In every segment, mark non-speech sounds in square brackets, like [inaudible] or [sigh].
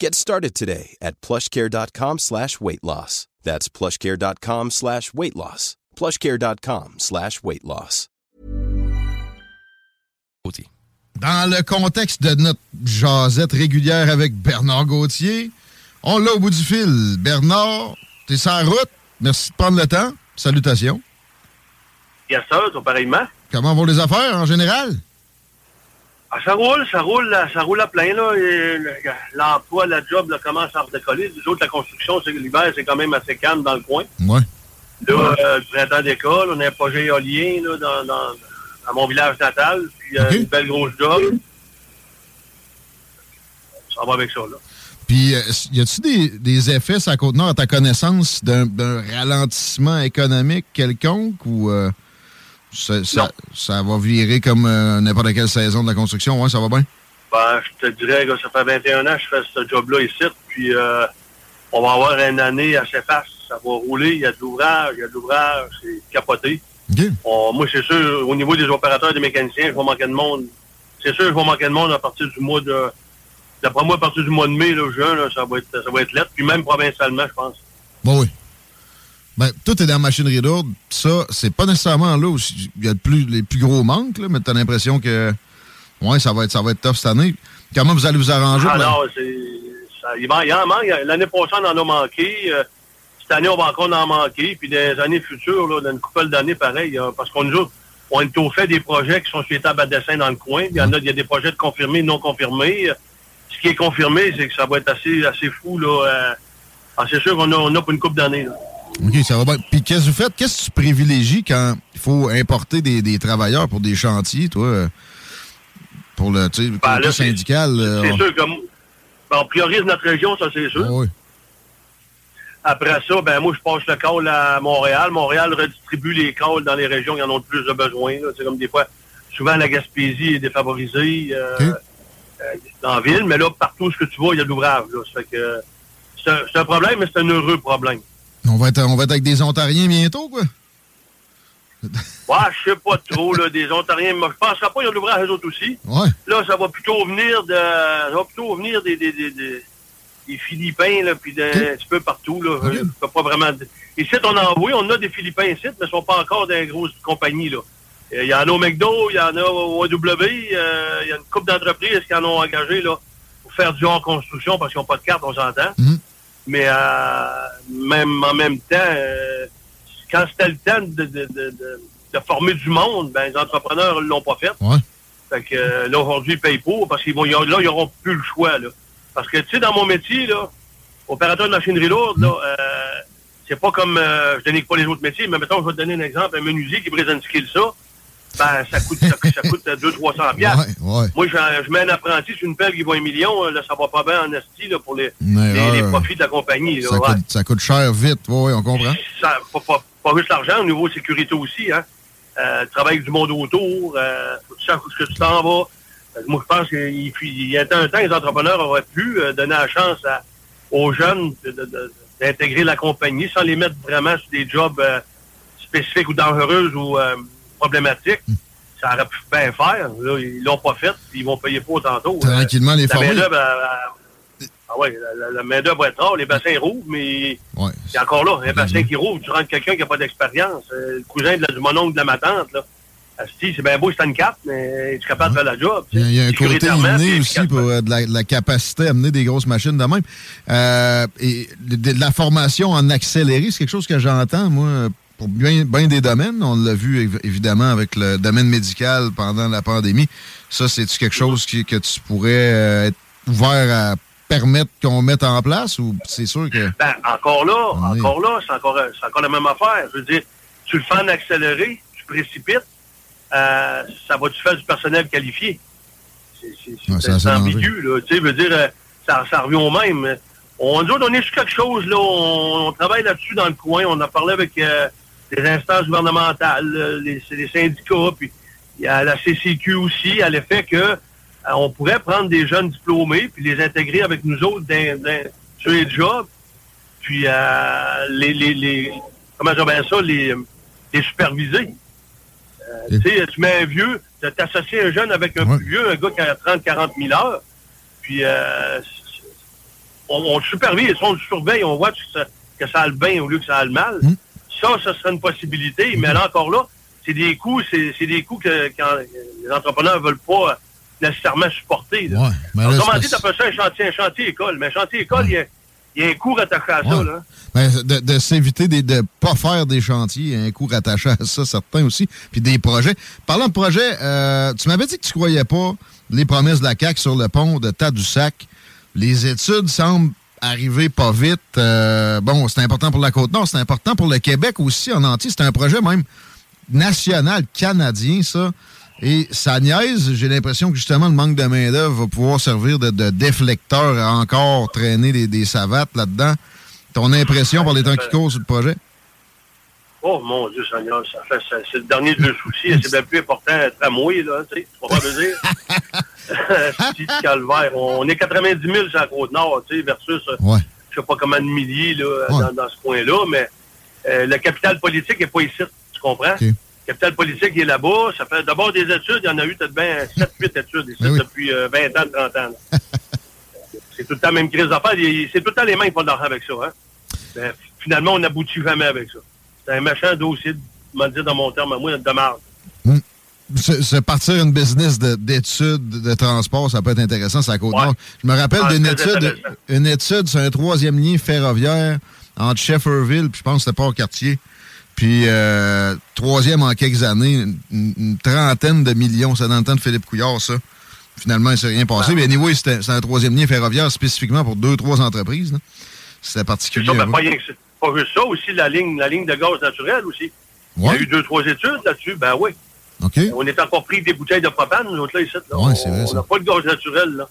Get started today at plushcare.com slash weight loss. That's plushcare.com slash weight loss. plushcare.com slash weight loss. Dans le contexte de notre jasette régulière avec Bernard Gauthier, on l'a au bout du fil. Bernard, t'es sur la route. Merci de prendre le temps. Salutations. Yes, sir, pareillement. Comment vont les affaires en général? Ah, ça roule, ça roule, ça roule à plein. là. L'emploi, la job là, commence à redécoller. Les autres, la construction, c'est que l'hiver, c'est quand même assez calme dans le coin. Ouais. Là, euh, le printemps d'école, on a un projet éolien là, dans, dans, dans mon village natal. Puis euh, une belle grosse job. Ça va avec ça, là. Puis, euh, y a-tu des, des effets sur la Côte-Nord, à ta connaissance, d'un d'un ralentissement économique quelconque ou euh, ça, ça, ça va virer comme euh, n'importe quelle saison de la construction? Ouais, ça va bien? Ben, je te dirais que ça fait 21 ans que je fais ce job-là ici, puis euh, on va avoir une année assez faste. Ça va rouler, il y a de l'ouvrage, il y a de l'ouvrage, c'est capoté. On- moi, c'est sûr, au niveau des opérateurs et des mécaniciens, je vais manquer de monde. C'est sûr, je vais manquer de monde à partir du mois de... D'après moi, à partir du mois de mai, là, juin, là, ça va être ça va être lettre, puis même provincialement, je pense. Bon, oui. Ben, tout est dans la machinerie lourde. Ça, c'est pas nécessairement là où il y a le plus, les plus gros manques, là, mais t'as l'impression que ouais, ça va être ça va être tough cette année. Comment vous allez vous arranger? Ah non, ça- Il, il en manque. L'année passée, on en a manqué. Euh, cette année, on va encore en manquer. Puis dans les années futures, là, dans une couple d'années, pareil, hein, parce qu'on nous autres, on est au fait des projets qui sont sur les tables à dessin dans le coin. Il y en a, il y a des projets de confirmés, non confirmés. Ce qui est confirmé, c'est que ça va être assez, assez fou. Là, euh, ah, c'est sûr qu'on a, on a pour une couple d'années. OK, ça va bien. Puis qu'est-ce que vous faites? Qu'est-ce que tu privilégies quand il faut importer des, des travailleurs pour des chantiers, toi? Pour le, Ben, là, syndical? C'est on- sûr m- ben, on priorise notre région, ça c'est sûr. Ah oui. Après ça, ben moi je passe le call à Montréal. Montréal redistribue les calls dans les régions qui en ont le plus de besoin. C'est comme des fois, souvent la Gaspésie est défavorisée euh, euh, dans la ville, mais là, partout ce que tu vois, il y a de l'ouvrage. un, c'est un problème, mais c'est un heureux problème. On va, être, on va être avec des Ontariens bientôt, quoi? Ouais, je sais pas trop, là, des Ontariens, mais je penserais pas qu'il y a de l'ouvrage eux autres aussi. Ouais. Là, ça va plutôt venir de. Ça va plutôt venir des, des, des, des- des Philippins, là, puis un petit peu partout, là. Je peux pas vraiment. Ici, on en oui, on a des Philippins ici, mais ils sont pas encore dans les grosses compagnies, là. Euh, Il y en a au McDo, il y en a au AW, euh, il y a une couple d'entreprises qui en ont engagé, là, pour faire du hors-construction parce qu'ils n'ont pas de carte, on s'entend. Mais euh, même en même temps, euh, quand c'était le temps de, de, de, de- de former du monde, ben, les entrepreneurs ne l'ont pas fait. Fait que euh, là, aujourd'hui, ils payent pour parce qu'ils vont, là, ils n'auront plus le choix. Là. Parce que, tu sais, dans mon métier, là, opérateur de machinerie lourde, là, euh, c'est pas comme, euh, je dénigre pas les autres métiers, mais mettons, je vais te donner un exemple, un menuisier qui brise un skill ça, ben, ça coûte, ça, ça coûte 200-300 piastres. Ouais. Moi, je, mets un apprenti sur une pelle qui vaut un million, euh, là, ça va pas bien en esti, là, pour les, les, profits de la compagnie. Là, Ça, ouais. coûte, ça coûte cher vite. Oui, on comprend. Ça, pas, pas, pas juste l'argent, au niveau sécurité aussi, hein. Euh, travail avec du monde autour, euh, tu saches où tu t'en vas. Euh, moi, je pense qu'il il y a un temps, les entrepreneurs auraient pu euh, donner la chance à- aux jeunes d'intégrer la compagnie sans les mettre vraiment sur des jobs spécifiques ou dangereux ou problématiques. Ça aurait pu bien faire. Là, ils l'ont pas fait, ils vont payer pour tantôt. Tranquillement, les elle- ah ouais, la, main-d'œuvre être rare, les bassins rouvrent, mais Ouais. c'est encore là, un bassin qui rouvre, tu rentres quelqu'un qui n'a pas d'expérience. Euh, le cousin de la, du mononcle de la ma tante, là. C'est bien beau, c'est une cape, mais es-tu capable de faire la job? Il y a, un côté inné aussi pour euh, de, la, de la capacité à amener des grosses machines de même. Euh, et de, de la formation en accéléré, c'est quelque chose que j'entends, moi, pour bien, bien des domaines. On l'a vu évidemment avec le domaine médical pendant la pandémie. Ça, c'est-tu quelque chose que tu pourrais euh, être ouvert à permettre qu'on mette en place ou c'est sûr que. Ben, encore là, encore là, c'est encore, encore la même affaire. Je veux dire, tu le fais en accéléré, tu précipites, euh, ça va-tu faire du personnel qualifié? C'est ambigu, là. Tu sais, veux dire, euh, ça, ça revient au même. On dit, on est sur quelque chose, là. On, travaille là-dessus dans le coin. On a parlé avec euh, les instances gouvernementales, les, les, syndicats, puis il y a la CCQ aussi, à l'effet que on pourrait prendre des jeunes diplômés puis les intégrer avec nous autres sur les jobs, puis les, les, les, comment dire bien ça, les, les superviser. tu sais, tu mets un vieux, de t'associer un jeune avec un plus vieux, un gars qui a 30, 40 000 heures. Puis, euh, on, le supervise, on le surveille, on voit que ça, que ça a le bien au lieu que ça a le mal. Hmm. Ça, ça serait une possibilité. Mais là, encore là, c'est des coûts, c'est des coûts que les entrepreneurs ne veulent pas nécessairement supporter. Là. Ouais, mais là, comment dit, ça un chantier, un chantier école. Mais un chantier école, il y a il y a un coût rattaché à ça. Là. De, de s'éviter de ne pas faire des chantiers, il y a un coût rattaché à ça, certains aussi. Puis des projets. Parlant de projets, euh, tu m'avais dit que tu ne croyais pas les promesses de la CAQ sur le pont de Tadoussac. Les études semblent arriver pas vite. Euh, bon, c'est important pour la Côte-Nord, c'est important pour le Québec aussi en entier. C'est un projet même national, canadien, ça. Et ça niaise, j'ai l'impression que justement le manque de main-d'œuvre va pouvoir servir de, déflecteur à encore traîner des, savates là-dedans. Ton impression par les temps qui courent sur le projet? Oh mon Dieu Seigneur, ça fait c'est le dernier de soucis, c'est bien plus important être tramway, là, tu sais, tu vas pas dire? [laughs] [laughs] Petit calvaire. On est 90 000 sur la Côte-Nord, tu sais, versus ouais. je sais pas comment de milliers là, dans, ce coin-là, mais euh, le capital politique n'est pas ici, tu comprends? capital politique est là-bas. Ça fait d'abord des études. Il y en a eu peut-être bien 7-8 études ici ben depuis 20 euh, ans, 30 ans. [laughs] c'est tout le temps la même crise d'affaires. C'est tout le temps les mains qui font de l'argent avec ça. Hein? Ben, finalement, on n'aboutit jamais avec ça. C'est un machin dossier, m'a dit dans mon terme à moi, de marge. Hmm. Se, partir une business d'études de, transport, ça peut être intéressant, ça côte Je me rappelle d'une étude, une étude sur un troisième lien ferroviaire entre Shefferville, puis je pense que c'était pas au quartier. Puis, euh, troisième en quelques années, une, trentaine de millions. C'est dans le temps de Philippe Couillard, ça. Finalement, il ne s'est rien passé. Mais anyway, c'est un troisième lien ferroviaire spécifiquement pour deux, trois entreprises. C'était particulier. Ça, pas, pas juste ça, aussi la ligne, la ligne de gaz naturel aussi. Il y a eu deux, trois études là-dessus. Ben oui. On est encore pris des bouteilles de propane, nous autres, là, ici. Là. Ouais, on n'a pas de gaz naturel, là.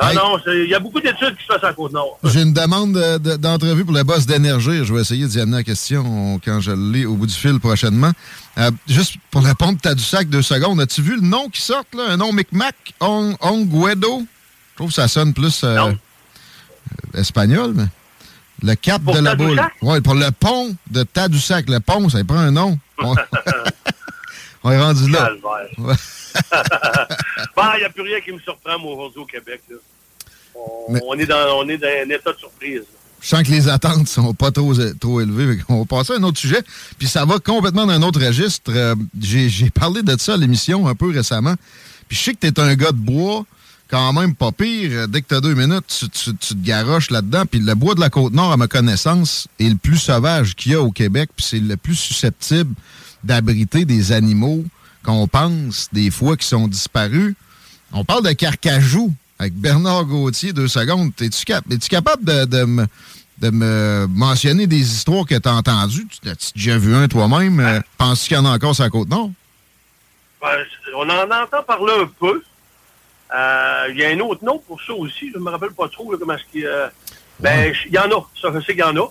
Ah non, il y a beaucoup d'études qui se passent à Côte-Nord. J'ai une demande d'entrevue pour le boss d'énergie. Je vais essayer d'y amener la question quand je l'ai au bout du fil prochainement. Euh, juste pour la pompe sac deux secondes. As-tu vu le nom qui sort, là? Un nom Micmac? Onguedo? Je trouve que ça sonne plus euh, euh, espagnol, mais... Le cap de la boule. Oui, pour le pont de Tadoussac. Le pont, ça prend un nom. [laughs] On, est rendu là. [laughs] [laughs] bah, il n'y a plus rien qui me surprend, moi, aujourd'hui, au Québec. On, est dans, on est dans un état de surprise. Je sens que les attentes sont pas trop, trop élevées. On va passer à un autre sujet. Puis ça va complètement dans un autre registre. Euh, j'ai parlé de ça à l'émission un peu récemment. Puis je sais que tu es un gars de bois, quand même pas pire. Dès que tu as deux minutes, tu, te garoches là-dedans. Puis le bois de la Côte-Nord, à ma connaissance, est le plus sauvage qu'il y a au Québec. Puis c'est le plus susceptible d'abriter des animaux qu'on pense des fois qui sont disparus. On parle de Carcajou avec Bernard Gauthier, deux secondes. Es-tu capable de, me, mentionner des histoires que tu as entendues? Tu as déjà vu un toi-même? Euh, penses-tu qu'il y en a encore sur la Côte-Nord? on en entend parler un peu. Euh, il y a un autre nom pour ça aussi. Je ne me rappelle pas trop comment est-ce qu'il... Euh, ben, il y en a. Ça, je sais qu'il y en a.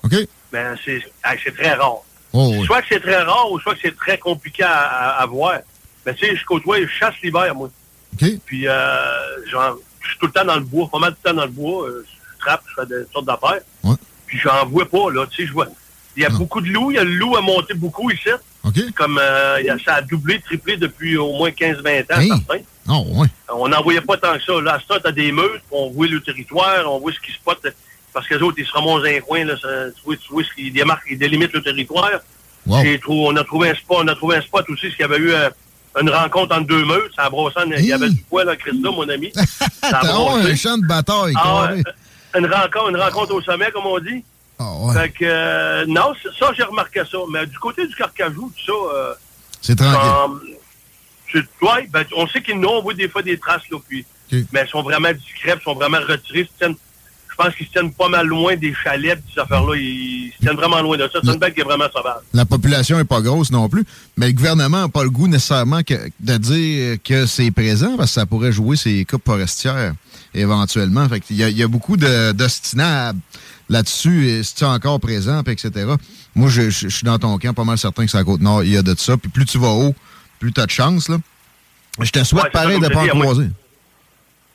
Mais c'est très rare. Oh, soit que c'est très rare ou soit que c'est très compliqué à voir. Ben, tu sais, je côtoie, je chasse l'hiver, moi. Puis, euh, genre, je suis tout le temps dans le bois, pas mal de temps dans le bois. Euh, je trappe, je fais des sortes d'affaires. Ouais. Puis, j'en vois pas, là. Tu sais, je vois. Il y a ah. beaucoup de loups. Il y a le loup à monter beaucoup ici. Comme euh, ça a doublé, triplé depuis au moins 15-20 ans, certains. Oh, ouais. On n'en voyait pas tant que ça. Là, ça, t'as des meutes, on voit le territoire, on voit ce qui se passe. Parce que les autres, ils se remontent dans un coin, là, tu vois, tu vois, ils démarquent, ils délimitent le territoire. Wow. on a trouvé un spot, on a trouvé un spot aussi, ce qu'il y avait eu une rencontre entre deux meutes. Ça a brossé, il y avait du poil là, Christa, mon ami. [laughs] A un champ de bataille. Ah, une, rencontre, une rencontre au sommet, comme on dit. Ah ouais. Fait que, euh, non, ça, j'ai remarqué ça. Mais du côté du carcajou, tout ça, euh, C'est tranquille. Tu- ouais, ben, on sait qu'ils n'ont, on voit des fois des traces, là, puis, mais elles sont vraiment discrètes, elles sont vraiment retirées. Je pense qu'ils se tiennent pas mal loin des chalets, ces affaires-là. Ils se tiennent vraiment loin de ça. C'est une bête qui est vraiment sauvage. La population est pas grosse non plus, mais le gouvernement n'a pas le goût nécessairement que- de dire que c'est présent parce que ça pourrait jouer ses coupes forestières éventuellement. Fait qu'il y, a- il y a beaucoup d'ostinables là-dessus, et c'est encore présent, puis etc. Moi, je, je- je suis dans ton camp, pas mal certain que c'est à Côte-Nord, il y a de ça. Puis plus tu vas haut, plus tu as de chance. Là. Je te souhaite Ouais, pareil de je pas en croiser.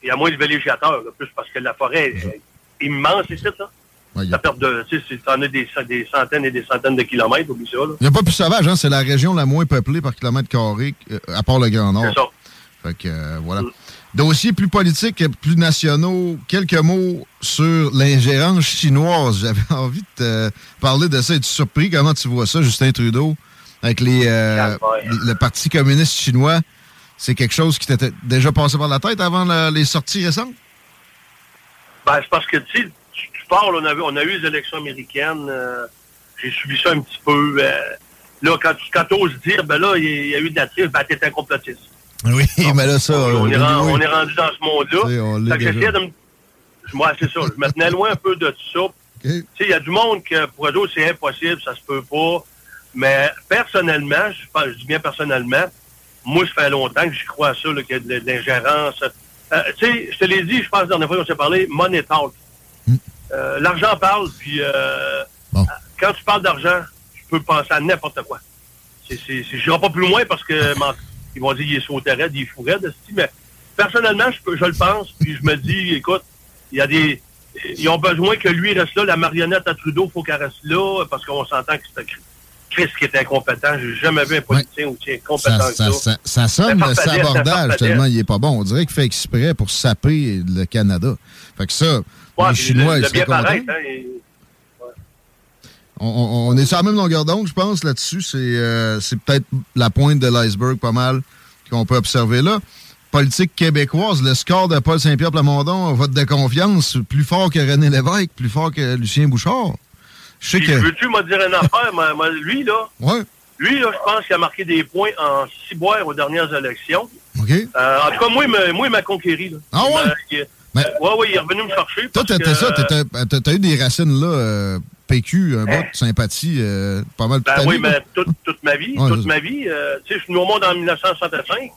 Il y a moins de villégiateurs, là, plus parce que la forêt est immense ici, là. Ouais, Il La perte de, tu sais, c'est- t'en as des, des centaines et des centaines de kilomètres, oublie ça, là. n'y a pas plus sauvage, hein? c'est la région la moins peuplée par kilomètre carré, euh, à part le Grand Nord. C'est ça. Fait que, euh, voilà. Mm. Dossiers plus politiques, plus nationaux. Quelques mots sur l'ingérence chinoise. [laughs] J'avais envie de te parler de ça. Es-tu surpris? Comment tu vois ça, Justin Trudeau, avec les, euh, Calvaire. le Parti communiste chinois? C'est quelque chose qui t'était déjà passé par la tête avant la- les sorties récentes? Ben, c'est parce que, tu sais, tu, parles, on on a eu les élections américaines, euh, j'ai suivi ça un petit peu. euh, là, quand tu oses dire, ben là, il y, a- eu de la triche, ben t'es un complotiste. Oui, [laughs] mais là, ça... on, est oui. on est rendu dans ce monde-là. on l'est Fait que déjà. j'essayais de me... Moi, c'est ça, je me tenais loin un peu de tout ça. [laughs] Tu sais, il y a du monde que pour eux autres, c'est impossible, ça se peut pas. Mais personnellement, je, je dis bien personnellement, moi, ça fait longtemps que j'y crois à ça, qu'il y a de, de l'ingérence. Euh, tu sais, je te l'ai dit, je pense, la dernière fois qu'on s'est parlé, money talk. Euh, L'argent parle, puis euh, Bon. quand tu parles d'argent, tu peux penser à n'importe quoi. C'est, c'est, c'est- je n'irai pas plus loin parce que [laughs] ils vont dire qu'il est sauté raide, il est fou raide, esti, mais personnellement, je, peux- je le pense, puis je me dis, écoute, il y a des... Ils ont besoin que lui reste là, la marionnette à Trudeau, faut qu'elle reste là, parce qu'on s'entend que c'est un Chris- qui est incompétent. J'ai jamais vu un politicien aussi incompétent Ça, que ça, ça. sonne le sabordage tellement il est pas bon. On dirait qu'il fait exprès pour saper le Canada. Fait que ça, Ouais, les Chinois, le- ils le bien paraître, hein, et- On, on- on est sur la même longueur d'onde, je pense, là-dessus. C'est euh, c'est peut-être la pointe de l'iceberg pas mal qu'on peut observer là. Politique québécoise, le score de Paul Saint-Pierre Plamondon, vote de confiance, plus fort que René Lévesque, plus fort que Lucien Bouchard. Je sais que. veux-tu me dire une affaire? lui, là, Ouais, lui, là, je pense qu'il a marqué des points en ciboire aux dernières élections. Euh, en tout cas, moi, il m'a- moi, il m'a conquéri. Là. Ah ouais? il- Mais- euh, ouais, ouais, il est revenu me chercher. Toi, t'étais que, ça, t'as t'as eu des racines là, euh, PQ, un Hein? de sympathie, euh, pas mal Ben oui, vie, mais toute, toute ma vie, Ouais, toute ma vie, euh, tu sais, je suis venu au monde en 1965.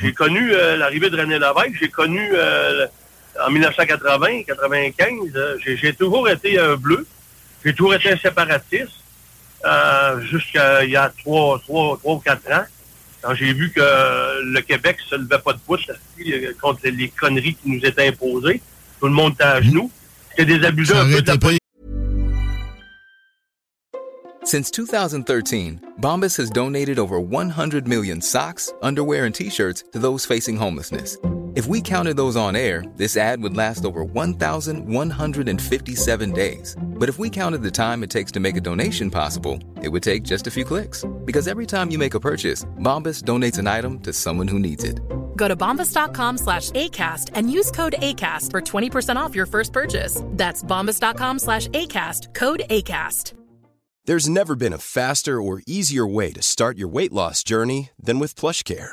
J'ai connu euh, l'arrivée de René Lévesque. J'ai connu euh, en 1980, 95. euh, j'ai, j'ai toujours été un bleu. J'ai toujours été un séparatiste. Euh, jusqu'à il y a trois, trois, trois ou quatre ans. Quand j'ai vu que le Québec se levait pas de pouce euh, contre les conneries qui nous étaient imposées. Tout le monde était à genoux. C'était des abusés un peu de la. Since 2013, Bombas has donated over 100 million socks, underwear, and t shirts to those facing homelessness. If we counted those on air, this ad would last over 1,157 days. But if we counted the time it takes to make a donation possible, it would take just a few clicks. Because every time you make a purchase, Bombas donates an item to someone who needs it. Go to bombas.com slash ACAST and use code ACAST for 20% off your first purchase. That's bombas.com slash ACAST, code ACAST. There's never been a faster or easier way to start your weight loss journey than with PlushCare.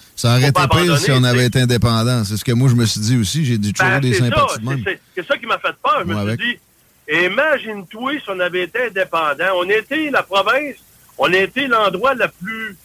Ça aurait été pire si on avait été indépendant. C'est ce que moi, je me suis dit aussi. J'ai dû toujours Ben, des c'est sympathies de c'est- même. c'est c'est ça qui m'a fait peur. Je me suis dit, imagine-toi si on avait été indépendant. On était la province, on était l'endroit la plus,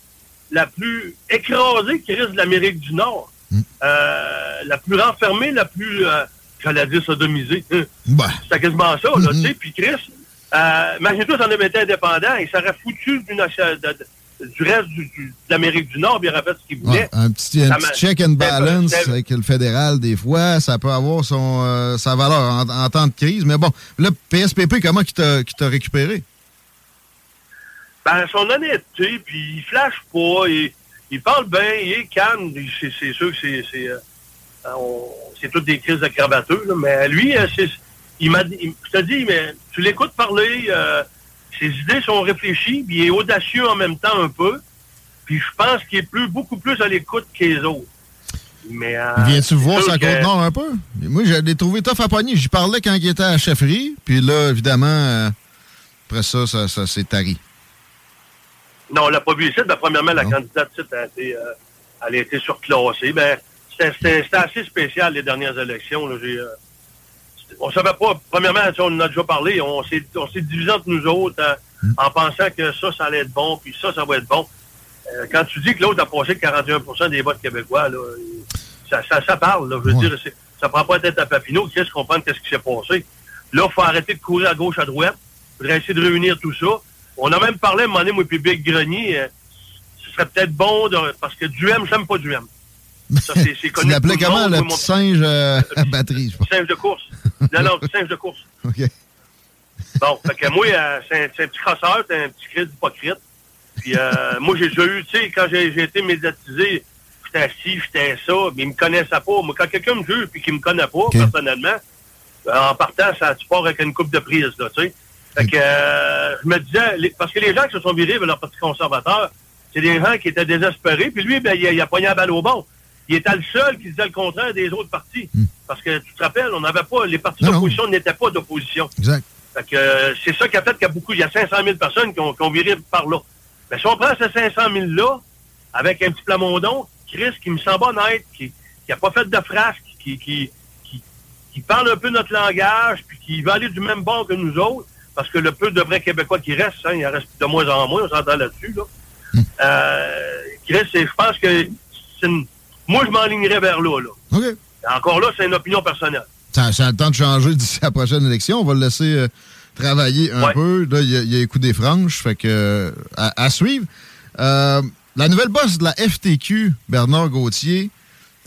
la plus écrasée qui de l'Amérique du Nord. Hmm. Euh, la plus renfermée, la plus, euh, j'allais dire sodomisée. [laughs] Ben, C'était quasiment ça, là, tu sais. Puis Chris, euh, imagine-toi si on avait été indépendant, il s'aurait foutu du, nation- de- de- du reste du- du- de l'Amérique du Nord, il aurait fait ce qu'il voulait. ouais, un petit, un check and balance avec le fédéral, des fois, ça peut avoir son, euh, sa valeur en, en temps de crise. Mais bon, le PSPP, comment qui t'a récupéré? Ben. Euh, euh, son honnêteté, puis il flash pas, il, il parle bien, il est calme. C'est sûr que c'est c'est euh, c'est toutes des crises de là, mais lui, euh, il m'a je te dis, mais tu l'écoutes parler, euh, ses idées sont réfléchies, puis il est audacieux en même temps un peu. Puis je pense qu'il est plus, beaucoup plus à l'écoute que les autres. Mais, euh, Viens-tu voir sa que- un peu? Moi, je l'ai trouvé tough à pogner. J'y parlais quand il était à la chefferie. Puis là, évidemment, euh, après ça, ça, ça s'est tari. Non, on l'a pas vu ici. Ben, premièrement, la candidate a été, euh, elle a été surclassée. Ben, c'était- assez spécial, les dernières élections. J'ai, on savait pas, premièrement, on en a déjà parlé, on s'est on s'est divisé entre nous autres euh, Hmm. en pensant que ça, ça allait être bon, puis ça, ça va être bon. Euh, quand tu dis que l'autre a passé 41% des votes québécois, là, ça, ça, ça parle. Là, je veux Ouais. dire, c'est- ça prend pas la tête à Papineau. Qu'est-ce qu'on comprendre qu'est-ce qui s'est passé? Là, il faut arrêter de courir à gauche, à droite. Il faudrait essayer de réunir tout ça. On a même parlé, à un moment donné, moi, puis Big Grenier, euh, ce serait peut-être bon, de, parce que du M, j'aime pas du M. Ça, c'est- Tu connu l'appelais tout le comment, petit singe euh, à batterie, je pense. singe de course. Non, non, petit singe de course. [laughs] OK. Bon, fait que moi, euh, c'est un, petit crosseur, c'est un petit crise hypocrite. Puis euh, moi, j'ai déjà eu, tu sais, quand j'ai été médiatisé, j'étais ci, j'étais ça, mais ils me connaissaient pas. Moi, quand quelqu'un me juge puis qu'il me connaît pas, personnellement, en partant, ça, tu pars avec une coupe de prise, là, tu sais. Fait que euh, je me disais, les- parce que les gens qui se sont virés vers leur parti conservateur, c'est des gens qui étaient désespérés, puis lui, ben, il, a, il a pogné la balle au bon. Il était le seul qui disait le contraire des autres partis. Parce que tu te rappelles, on n'avait pas, les partis d'opposition n'étaient pas d'opposition. Exact. Fait que euh, c'est ça qui a fait qu'il y a beaucoup, il y a 500 000 personnes qui ont, qui ont viré par là. Mais si on prend ces 500 000-là, avec un petit plamondon, Chris, qui me semble honnête, qui n'a pas fait de frasque, qui, qui, qui, qui parle un peu notre langage, puis qui va aller du même bord que nous autres, parce que le peu de vrais Québécois qui restent, hein, il en reste de moins en moins, on s'entend là-dessus, là. Euh, Chris, je pense que c'est une- moi, je m'enlignerais vers là, là. OK. Encore là, c'est une opinion personnelle. Ça, ça a le temps de changer d'ici la prochaine élection. On va le laisser euh, travailler un Ouais. peu. Là, il y, a- a les coups des franges. Fait que, euh, à, à suivre. Euh, la nouvelle boss de la FTQ, Bernard Gauthier,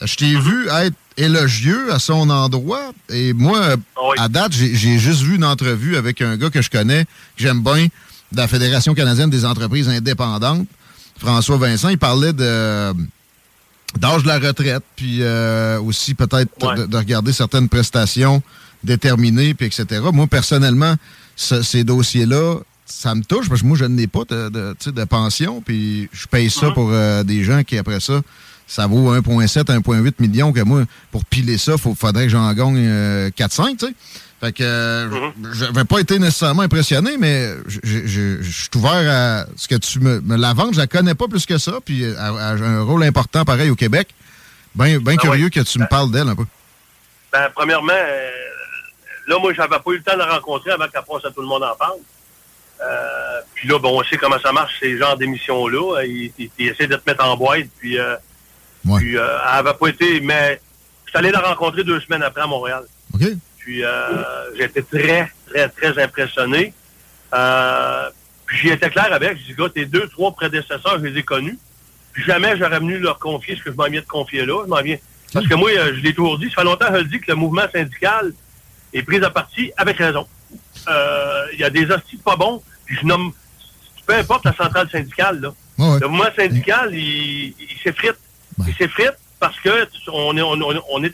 je t'ai Mm-hmm. vu être élogieux à son endroit. Et moi, Ah oui. à date, j'ai j'ai juste vu une entrevue avec un gars que je connais, que j'aime bien, de la Fédération canadienne des entreprises indépendantes, François Vincent. Il parlait de d'âge de la retraite, puis euh, aussi peut-être Ouais. de, de regarder certaines prestations déterminées, puis etc. Moi, personnellement, ce- ces dossiers-là, ça me touche, parce que moi, je n'ai pas de, de, de pension, puis je paye ça Mhm. pour euh, des gens qui, après ça, ça vaut 1,7, 1,8 millions, que moi, pour piler ça, il faudrait que j'en gagne euh, 4-5, tu sais. Fait que euh, je n'avais pas été nécessairement impressionné, mais je- suis ouvert à ce que tu me, me la ventes. Je la connais pas plus que ça, puis elle a un rôle important pareil au Québec. Bien ben Ah curieux ouais. que tu me parles d'elle un peu. Ben, premièrement, euh, là, moi, j'avais pas eu le temps de la rencontrer avant qu'elle passe à tout le monde en parle. Euh, puis là, bon, on sait comment ça marche, ces genres d'émissions-là. Ils, ils- ils essaient de te mettre en boîte, puis, euh, Ouais. puis euh, elle avait pas été... Mais je suis allé la rencontrer deux semaines après à Montréal. OK? Puis euh, j'ai été très, très, très impressionné. Euh, puis j'y étais clair avec. Je dis, gars, tes deux, trois prédécesseurs, je les ai connus. Puis jamais j'aurais venu leur confier ce que je m'en viens de confier là. Je m'en viens. Parce que moi, euh, je l'ai toujours dit, ça fait longtemps que je le dis que le mouvement syndical est pris à partie avec raison. Euh, Il y a des hosties pas bons, puis je nomme peu importe la centrale syndicale, là. Ouais. Le mouvement syndical, il, il s'effrite. Ouais. Il s'effrite parce que on est, on, est,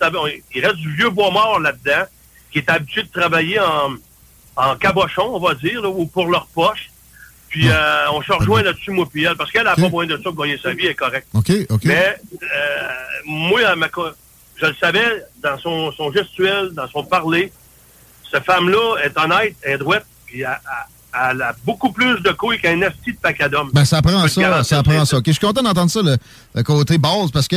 il reste du vieux bois mort là-dedans, qui est habitué de travailler en, en cabochon, on va dire, là, ou pour leur poche. Puis euh, on se rejoint là-dessus, moi puis elle, parce qu'elle n'a pas moyen de ça pour gagner sa vie, elle est correcte. OK, OK. Mais euh, moi, ma je le savais dans son, son gestuel, dans son parler, cette femme-là est honnête, elle est droite, puis elle, elle- elle a beaucoup plus de couilles qu'un esti de pacadum. Ben, ça prend ça, ça prend ça. ça. OK, je suis content d'entendre ça, le, le côté base, parce que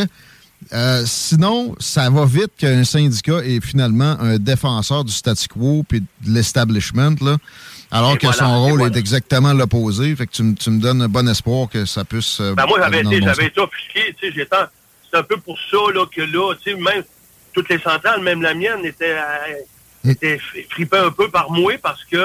euh, sinon, ça va vite qu'un syndicat est finalement un défenseur du statu quo puis de l'establishment, là, alors Et que voilà, son rôle voilà. est exactement l'opposé. Fait que tu, me- tu me donnes un bon espoir que ça puisse... euh, Ben moi, j'avais été, bon offusqué, tu sais, c'est un peu pour ça, là, que là, tu sais, même toutes les centrales, même la mienne, était, euh, était fri- fripée un peu par moi parce que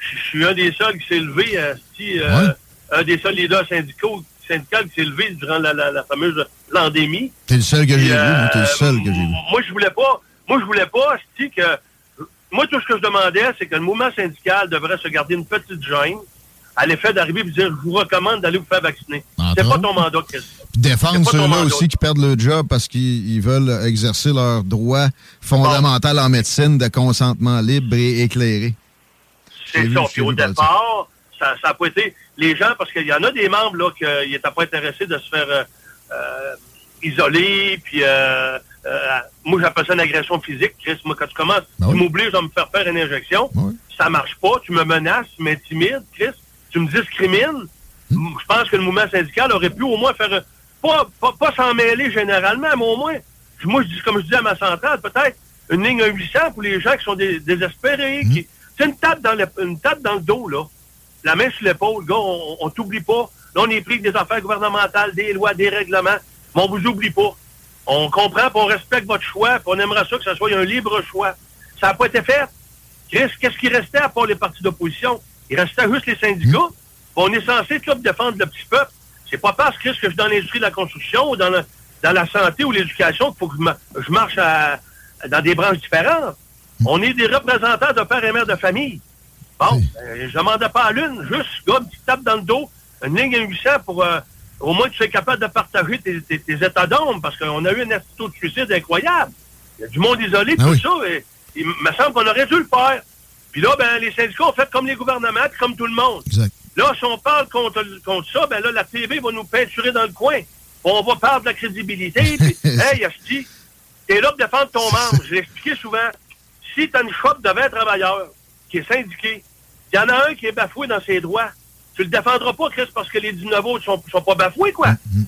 je suis un des seuls qui s'est levé, euh, si, euh, Ouais. un des seuls leaders syndicaux, qui s'est levé durant la, la, la fameuse pandémie. T'es le seul que j'ai Puis, vu, t'es le euh, seul que j'ai vu. Moi, je voulais pas, moi, je voulais pas, c'est que, moi, tout ce que je demandais, c'est que le mouvement syndical devrait se garder une petite gêne à l'effet d'arriver et dire, je vous recommande d'aller vous faire vacciner. C'est pas ton mandat, Chris. défendre ceux-là aussi qui perdent le job parce qu'ils veulent exercer leur droit fondamental en médecine de consentement libre et éclairé. C'est ça. Puis au départ, ça n'a pas été... Les gens, parce qu'il y en a des membres là qui n'étaient pas intéressés de se faire euh, euh, isoler, puis... Euh, moi, j'appelle ça une agression physique, Chris. Moi, quand tu commences, ben tu m'obliges à me faire faire une injection, ça ben ça marche pas, tu me menaces, tu m'intimides, Chris tu me discrimines, hmm. je pense que le mouvement syndical aurait pu au moins faire, pas, pas, s'en mêler généralement, mais au moins, moi, je dis, comme je dis à ma centrale, peut-être une ligne 800 pour les gens qui sont désespérés, hmm. qui, c'est une tape dans le, une tape dans le dos, là. La main sur l'épaule, gars, on, on t'oublie pas. Là, on est pris des affaires gouvernementales, des lois, des règlements, mais on vous oublie pas. On comprend, on respecte votre choix, puis on aimerait ça que ce soit un libre choix. Ça n'a pas été fait. Qu'est-ce qui restait à part les partis d'opposition? Il restait juste les syndicats. On est censé tout défendre le petit peuple. C'est pas parce que je suis dans l'industrie de la construction ou dans, dans la santé ou l'éducation qu'il faut que je, marche dans des branches différentes. Hmm. On est des représentants de père et mère de famille. Bon, euh, je demandais pas à l'une, juste, gars, une petite tape dans le dos, une ligne à 800 pour euh, au moins que tu sois capable de partager tes, états d'ombre, parce qu'on a eu un institut de suicide incroyable. Il y a du monde isolé, ah tout ça, et il me semble qu'on aurait dû le faire. Puis là, ben, les syndicats ont fait comme les gouvernements, comme tout le monde. Là, si on parle contre, contre ça, ben là, la TV va nous peinturer dans le coin. On va perdre de la crédibilité. [laughs] Puis, hey, Asti, t'es là pour défendre ton [laughs] membre. Je l'ai expliqué souvent. Si t'as une shop de 20 travailleurs qui est syndiqué, il y en a un qui est bafoué dans ses droits. Tu le défendras pas, Chris, parce que les 19 autres sont, sont pas bafoués, quoi. Mm-hmm.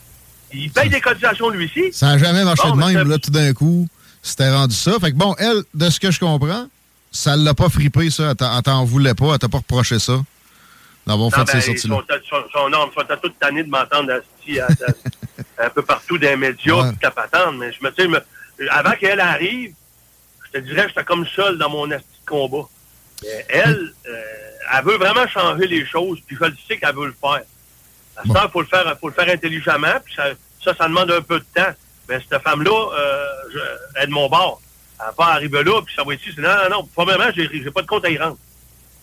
Il paye des cotisations, lui aussi. Ça n'a jamais marché de même, là, tout d'un coup. C'était rendu ça. Fait que bon, elle, de ce que je comprends, ça l'a pas frippé, ça. Elle t'en voulait pas. Elle t'a pas reproché ça. D'avoir fait ces sorties-là. Son, son, nom, sont toute tannée de m'entendre [laughs] un peu partout dans les médias, ouais. toute patente. Mais je me dis, avant qu'elle arrive, je te dirais que j'étais comme seul dans mon esti de combat. Elle, euh, elle veut vraiment changer les choses, puis je le sais qu'elle veut le faire. il faut le faire, faut le faire intelligemment, puis ça, ça, demande un peu de temps. Mais cette femme-là, euh, elle est de mon bord. Elle va pas arriver là, puis ça va être ici. Non, non, non. Premièrement, j'ai, j'ai pas de compte à y rendre.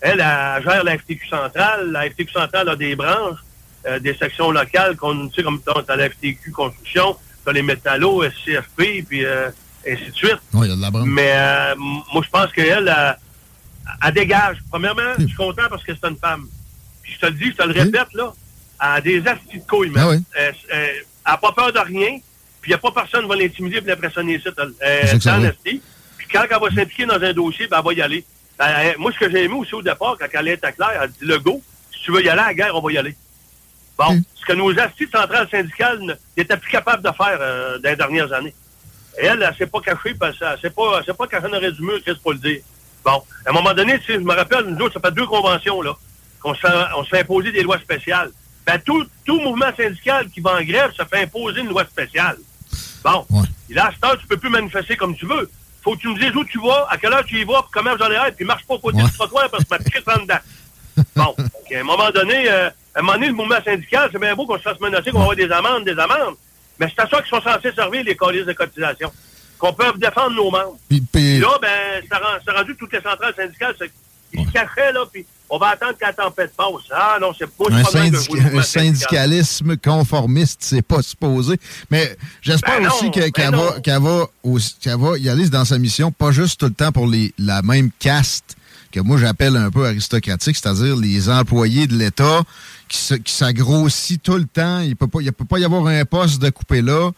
Elle, elle, gère la FTQ centrale. La FTQ centrale a des branches, euh, des sections locales, qu'on, tu sais, comme t'as la FTQ construction, t'as les métallos, SCFP, puis euh, ainsi de suite. Oui, il y a de la branche. Mais euh, moi, je pense qu'elle, elle, elle, dégage. Premièrement, je suis content parce que c'est une femme. Puis je te le dis, je te le répète, là, elle a des astis de couilles, ah, oui. elle n'a pas peur de rien. Puis il n'y a pas personne qui va l'intimider et l'impressionner ici. Euh, Puis quand elle va s'impliquer dans un dossier, ben, elle va y aller. Ben, moi, ce que j'ai aimé aussi au départ, quand elle était claire, elle dit le go, si tu veux y aller à la guerre, on va y aller. Bon, ce que nos astuces centrales syndicales n'étaient plus capables de faire euh, dans les dernières années. Et elle, elle ne s'est pas cachée parce qu'elle ne pas, pas qu'elle aurait du mur, qu'est-ce pour le dire. Bon, à un moment donné, je me rappelle, nous autres, ça fait deux conventions, là, qu'on se, fait imposer des lois spéciales. Ben, tout, tout mouvement syndical qui va en grève se fait imposer une loi spéciale. Bon. Ouais. Et là, à cette heure, tu peux plus manifester comme tu veux. Faut que tu me dises où tu vas, à quelle heure tu y vas, comment j'en ai puis marche pas au côté ouais. du trottoir parce que ma piquette en dedans. Bon. à un moment donné, euh, à un moment donné, le mouvement syndical, c'est bien beau qu'on se fasse menacer, qu'on va avoir des amendes, des amendes. Mais c'est à ça qu'ils sont censés servir les colis de cotisation. Qu'on peut défendre nos membres. Puis, puis... là, ben, ça rend, rendu toutes les centrales syndicales, ils se cachaient, là, puis on va attendre que la tempête passe. Ah non, c'est pas un, un syndicalisme conformiste, c'est pas supposé. Mais j'espère ben aussi qu'elle qu va, qu va, qu va y aller dans sa mission, pas juste tout le temps pour les, la même caste que moi j'appelle un peu aristocratique, c'est-à-dire les employés de l'État qui, qui s'agrossit tout le temps. Il peut pas, il peut pas y avoir un poste de coupé là.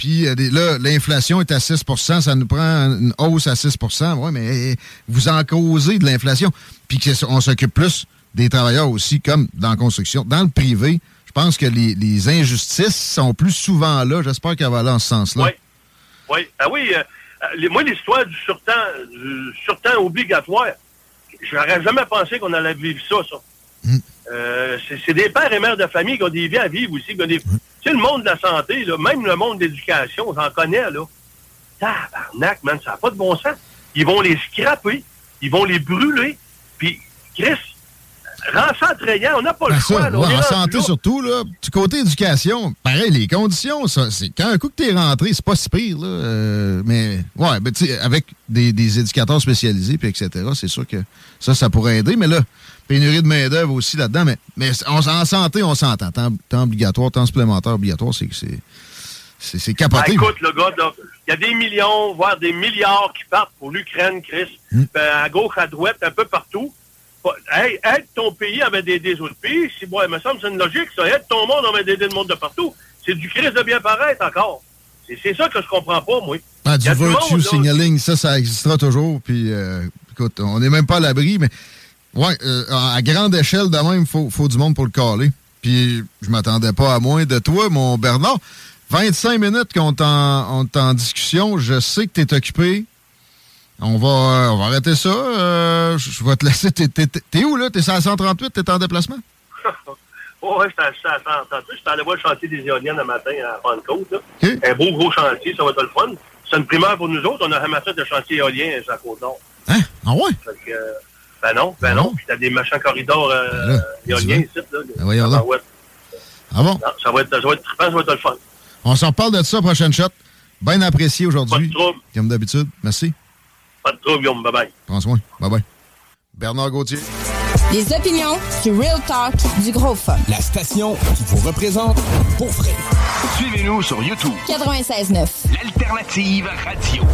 Puis euh, là, l'inflation est à 6% ça nous prend une hausse à 6% Oui, mais vous en causez de l'inflation. Puis on s'occupe plus des travailleurs aussi, comme dans la construction. Dans le privé, je pense que les, injustices sont plus souvent là. J'espère qu'elle va aller en ce sens-là. Oui. Oui. Ah oui. Euh, moi, l'histoire du surtemps, du surtemps obligatoire, j'aurais jamais pensé qu'on allait vivre ça, ça. Hmm. Euh, c'est des pères et mères de famille qui ont des vies à vivre aussi. Qui ont des... Tu sais, le monde de la santé, là, même le monde de l'éducation, j'en connais, là. Tabarnak, man, ça n'a pas de bon sens. Ils vont les scraper, ils vont les brûler, puis, Chris, ça attrayant. On n'a pas le ben choix. en santé surtout, là, du côté éducation, pareil, les conditions, ça, c'est quand un coup que tu es rentré, c'est pas si pire. Là, euh, mais ouais, ben, avec des, des, éducateurs spécialisés, puis etc., c'est sûr que ça, ça pourrait aider. Mais là, pénurie de main-d'œuvre aussi là-dedans. Mais, mais en santé, on s'entend. Temps, obligatoire, temps supplémentaire obligatoire, c'est c'est capoté. Ben, écoute, le gars, il y a des millions, voire des milliards qui partent pour l'Ukraine, Chris, hmm. ben, à gauche, à droite, un peu partout. Hey, aide ton pays avec des, des autres pays. Si, bon, il me semble que c'est une logique, ça. Aide ton monde avec des, le monde de partout. C'est du Christ de bien paraître encore. C'est ça que je comprends pas, moi. Ah, du virtue signaling, ça, ça existera toujours. Puis, euh, écoute, on n'est même pas à l'abri, mais ouais, euh, à grande échelle, de même, il faut, faut du monde pour le caler. Puis, je m'attendais pas à moins de toi, mon Bernard. 25 minutes qu'on est en discussion. Je sais que tu es occupé. On va, euh, on va arrêter ça. Euh, je vais te laisser. T'es où, là? T'es à 138? T'es en déplacement? oh, [laughs] ouais, j'étais à 138. J'étais allé voir le chantier des éoliennes le matin à Pentecôte. Un beau gros chantier, ça va être le fun. C'est une primaire pour nous autres. On a ramassé de chantier éolien à Côte-Nord. Hein? Ah ouais? Fait que, ben non, ben non. Puis t'as des machins corridors euh, ben éoliens ici. Là, ben voyons là. Ah bon? Non, ça va être, ça va être trippant, ça va être le fun. On s'en reparle de ça, prochaine shot. Bien apprécié aujourd'hui. Pas de trouble. Comme d'habitude. Merci. Pas de trouble, Guillaume. Bye-bye. Prends soin. Bye-bye. Bernard Gauthier. Les opinions du Real Talk du Gros Fun. La station qui vous représente pour vrai. Suivez-nous sur YouTube. 96.9. L'alternative radio.